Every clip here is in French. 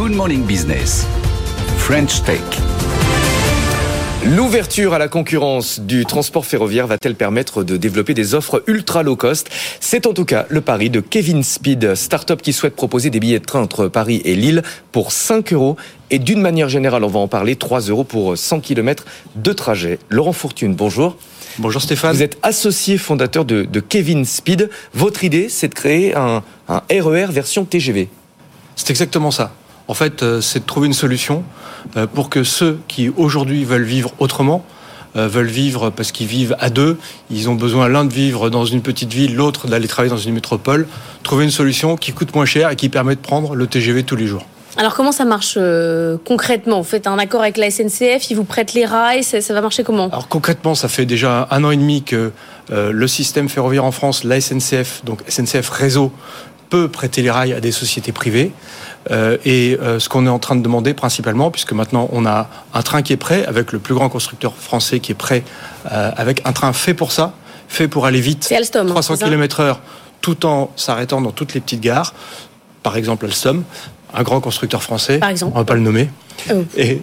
Good Morning Business. French Tech. L'ouverture à la concurrence du transport ferroviaire va-t-elle permettre de développer des offres ultra low cost? C'est en tout cas le pari de Kevin Speed, start-up qui souhaite proposer des billets de train entre Paris et Lille pour 5 euros et d'une manière générale, on va en parler, 3 euros pour 100 km de trajet. Laurent Fortune, bonjour. Bonjour Stéphane. Vous êtes associé fondateur de, Kevin Speed. Votre idée, c'est de créer un, un RER e version TGV. C'est exactement ça. En fait, euh, c'est de trouver une solution euh, pour que ceux qui aujourd'hui veulent vivre autrement, euh, veulent vivre parce qu'ils vivent à deux, ils ont besoin l'un de vivre dans une petite ville, l'autre d'aller travailler dans une métropole, trouver une solution qui coûte moins cher et qui permet de prendre le TGV tous les jours. Alors comment ça marche concrètement? Vous faites un accord avec la SNCF, ils vous prêtent les rails, ça, va marcher comment? Alors concrètement, ça fait déjà un an et demi que le système ferroviaire en France, la SNCF, donc SNCF Réseau, peut prêter les rails à des sociétés privées. Euh, et euh, ce qu'on est en train de demander principalement, puisque maintenant on a un train qui est prêt, avec le plus grand constructeur français qui est prêt, euh, avec un train fait pour ça, fait pour aller vite, 300 km heure, tout en s'arrêtant dans toutes les petites gares. Par exemple, Alstom, un grand constructeur français, Par exemple. on va pas le nommer. Oh. Et,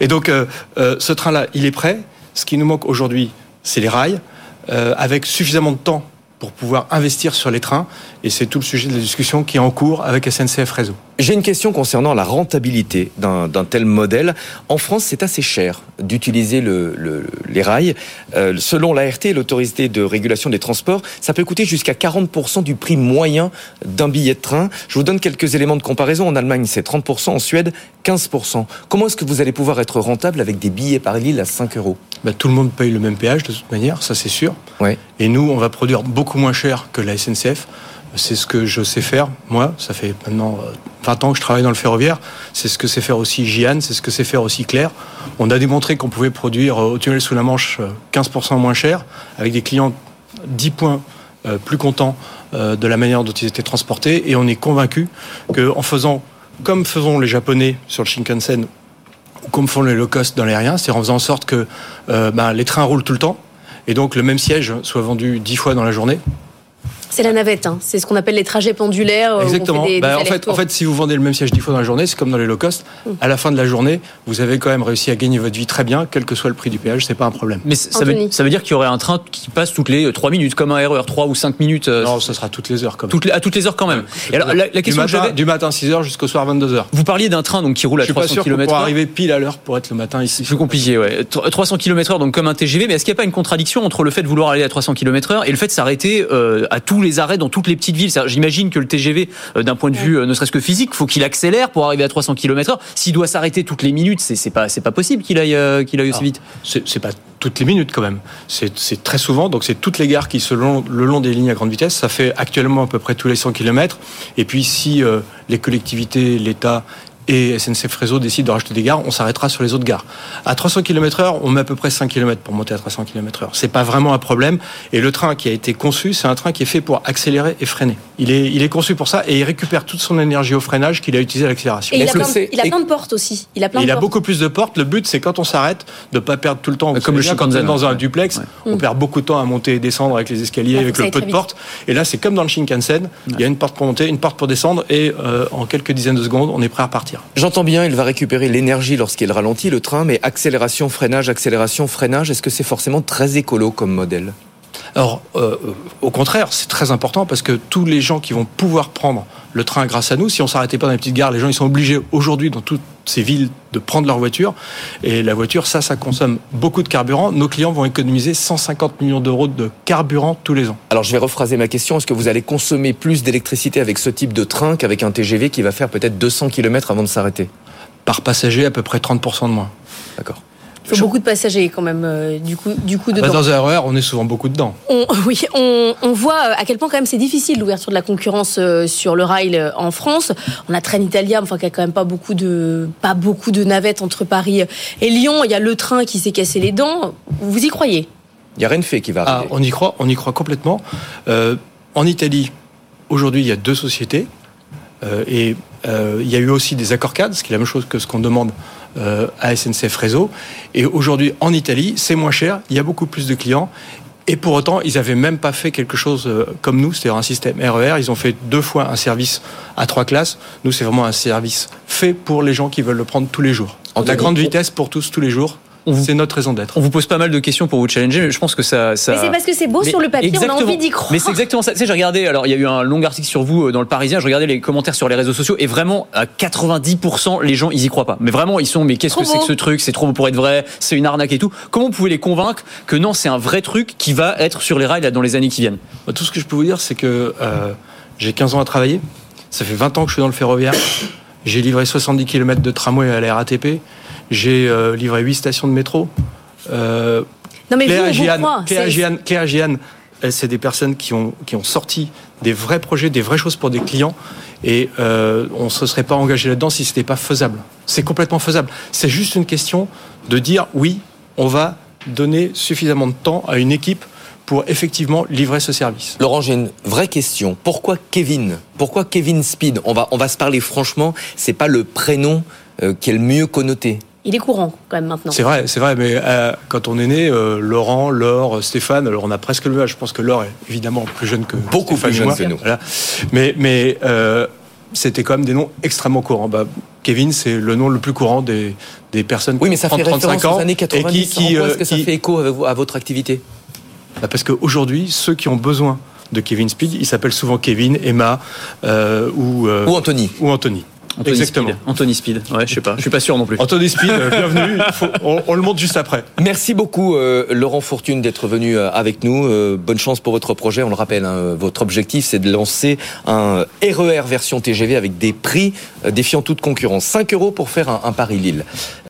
et, donc, ce train-là, il est prêt. Ce qui nous manque aujourd'hui, c'est les rails, avec suffisamment de temps pour pouvoir investir sur les trains. Et c'est tout le sujet de la discussion qui est en cours avec SNCF Réseau. J'ai une question concernant la rentabilité d'un tel modèle. En France, c'est assez cher d'utiliser le, les rails. Euh, selon l'ART, l'autorité de régulation des transports, ça peut coûter jusqu'à 40% du prix moyen d'un billet de train. Je vous donne quelques éléments de comparaison. En Allemagne, c'est 30%, en Suède, 15%. Comment est-ce que vous allez pouvoir être rentable avec des billets par Lille à 5 euros? Bah, Tout le monde paye le même péage de toute manière, ça c'est sûr. Ouais. Et nous, on va produire beaucoup moins cher que la SNCF. C'est ce que je sais faire, moi. Ça fait maintenant 20 euh, ans que je travaille dans le ferroviaire. C'est ce que sait faire aussi Gian, c'est ce que sait faire aussi Claire. On a démontré qu'on pouvait produire euh, au tunnel sous la Manche 15% euh, moins cher, avec des clients 10 points plus contents de la manière dont ils étaient transportés. Et on est convaincu qu'en faisant comme faisons les Japonais sur le Shinkansen, ou comme font les low cost dans l'aérien, c'est en faisant en sorte que ben, les trains roulent tout le temps, et donc le même siège soit vendu 10 fois dans la journée, c'est la navette, hein. c'est ce qu'on appelle les trajets pendulaires. Exactement. Bah, en, fait, en fait, si vous vendez le même siège dix fois dans la journée, c'est comme dans les low cost. Mm. À la fin de la journée, vous avez quand même réussi à gagner votre vie très bien, quel que soit le prix du péage, c'est pas un problème. Mais ça veut, ça veut, dire qu'il y aurait un train qui passe toutes les 3 minutes, comme un RER 3 ou 5 minutes euh, Non, ce sera toutes les heures quand même. à toutes les heures quand même. alors, la, question du, matin, du matin 6 h jusqu'au soir 22 h Vous parliez d'un train donc, qui roule à 300 km/h. Pour arriver pile à l'heure pour être le matin ici. C'est compliqué, ouais. 300 km/h, donc comme un TGV, mais est-ce qu'il n'y a pas une contradiction entre le fait de vouloir aller à 300 km/h et le fait de s'arrêter euh, à tous les arrêts dans toutes les petites villes. J'imagine que le TGV, euh, d'un point de vue euh, ne serait-ce que physique, faut qu'il accélère pour arriver à 300 km/h. S'il doit s'arrêter toutes les minutes, c'est pas c'est pas possible qu'il aille euh, qu'il aille aussi vite. C'est pas toutes les minutes quand même. C'est très souvent, donc c'est toutes les gares qui, selon le long des lignes à grande vitesse, ça fait actuellement à peu près tous les 100 km. Et puis si les collectivités, l'État et SNCF Réseau décide de racheter des gares, on s'arrêtera sur les autres gares. À 300 km heure, on met à peu près 5 km pour monter à 300 km heure. C'est pas vraiment un problème. Et le train qui a été conçu, c'est un train qui est fait pour accélérer et freiner. Il est, il est conçu pour ça et il récupère toute son énergie au freinage qu'il a utilisé à l'accélération. Et il a, plein, il a, plein, de portes aussi. Il a, plein il a beaucoup plus de portes. Le but, c'est quand on s'arrête, de pas perdre tout le temps. Comme le Shinkansen. Dans un duplex, on perd beaucoup de temps à monter et descendre avec les escaliers, avec le peu de portes. Et là, c'est comme dans le Shinkansen. Il y a une porte pour monter, une porte pour descendre et euh, en quelques dizaines de secondes, on est prêt à J'entends bien, va récupérer l'énergie lorsqu'il ralentit le train, mais accélération, freinage, accélération, freinage, est-ce que c'est forcément très écolo comme modèle? Alors, euh, au contraire, c'est très important parce que tous les gens qui vont pouvoir prendre le train grâce à nous, si on s'arrêtait pas dans les petites gares, les gens ils sont obligés aujourd'hui dans toutes ces villes de prendre leur voiture. Et la voiture, ça, ça consomme beaucoup de carburant. Nos clients vont économiser 150 millions d'euros de carburant tous les ans. Alors je vais rephraser ma question. Est-ce que vous allez consommer plus d'électricité avec ce type de train qu'avec un TGV qui va faire peut-être 200 km avant de s'arrêter? Par passager, à peu près 30% de moins. D'accord. Il faut beaucoup de passagers quand même, euh, du coup, du coup ah bah, dedans. Dans un RER, on est souvent beaucoup dedans. oui, on, voit euh, à quel point quand même c'est difficile l'ouverture de la concurrence euh, sur le rail en France. On a Train Italia, enfin qui a quand même pas beaucoup de pas beaucoup de navettes entre Paris et Lyon. Il y a le train qui s'est cassé les dents. Vous y croyez? Il y a Renfe qui va ah, arriver. on y croit, on y croit complètement. en Italie, aujourd'hui, il y a deux sociétés et il y a eu aussi des accords cadres, ce qui est la même chose que ce qu'on demande à SNCF Réseau. Et aujourd'hui, en Italie, c'est moins cher, il y a beaucoup plus de clients. Et pour autant, ils n'avaient même pas fait quelque chose euh, comme nous, c'est-à-dire un système RER. E ils ont fait deux fois un service à trois classes. Nous, c'est vraiment un service fait pour les gens qui veulent le prendre tous les jours. La grande vitesse pour tous tous les jours. C'est notre raison d'être. On vous pose pas mal de questions pour vous challenger, mais je pense que ça. ça... Mais c'est parce que c'est beau Mais sur le papier, on a envie d'y croire. Mais c'est exactement ça. Tu sais, j'ai regardé, alors il y a eu un long article sur vous euh, dans le Parisien, je regardais les commentaires sur les réseaux sociaux, et vraiment, à 90%, les gens, ils y croient pas. Mais vraiment, ils sont, mais qu'est-ce que c'est que ce truc? C'est trop beau pour être vrai, c'est une arnaque et tout. Comment vous pouvez les convaincre que non, c'est un vrai truc qui va être sur les rails là, dans les années qui viennent? Bah, Tout ce que je peux vous dire, c'est que euh, j'ai 15 ans à travailler. Ça fait 20 ans que je suis dans le ferroviaire. J'ai livré 70 km de tramway à la RATP. J'ai euh, livré 8 stations de métro. Euh, Non mais vous, vous Giane, elle, c'est des personnes qui ont, qui ont sorti des vrais projets, des vraies choses pour des clients. Et euh, on ne se serait pas engagé là-dedans si ce n'était pas faisable. C'est complètement faisable. C'est juste une question de dire oui, on va donner suffisamment de temps à une équipe pour effectivement livrer ce service. Laurent, j'ai une vraie question. Pourquoi Kevin? Pourquoi Kevin Speed? On va, on va se parler franchement, c'est pas le prénom euh, qui est le mieux connoté. Il est courant quand même maintenant. C'est vrai, c'est vrai, mais euh, quand on est né, euh, Laurent, Laure, Stéphane, alors on a presque le même âge. Je pense que Laure est évidemment plus jeune que Beaucoup Stéphane plus jeune que nous. Voilà. Mais, mais euh, c'était quand même des noms extrêmement courants. Bah, Kevin, c'est le nom le plus courant des, des personnes Oui, mais ça qui fait ont 35 référence ans aux années 90. et qui, qui, euh, est-ce que ça qui- fait écho avec vous- à votre activité? Bah, parce qu'aujourd'hui, ceux qui ont besoin de Kevin Speed, ils s'appellent souvent Kevin, Emma euh, ou, euh, Ou Anthony ou Anthony. Anthony Exactement. Speed. Anthony Speed. Ouais, je sais pas. Je suis pas sûr non plus. Anthony Speed, euh, bienvenue. Faut- on, on le montre juste après. Merci beaucoup, euh, Laurent Fortune, d'être venu euh, avec nous. Euh, bonne chance pour votre projet. On le rappelle, hein, votre objectif, c'est de lancer un RER version TGV avec des prix défiant toute concurrence. 5 euros pour faire un, un Paris-Lille.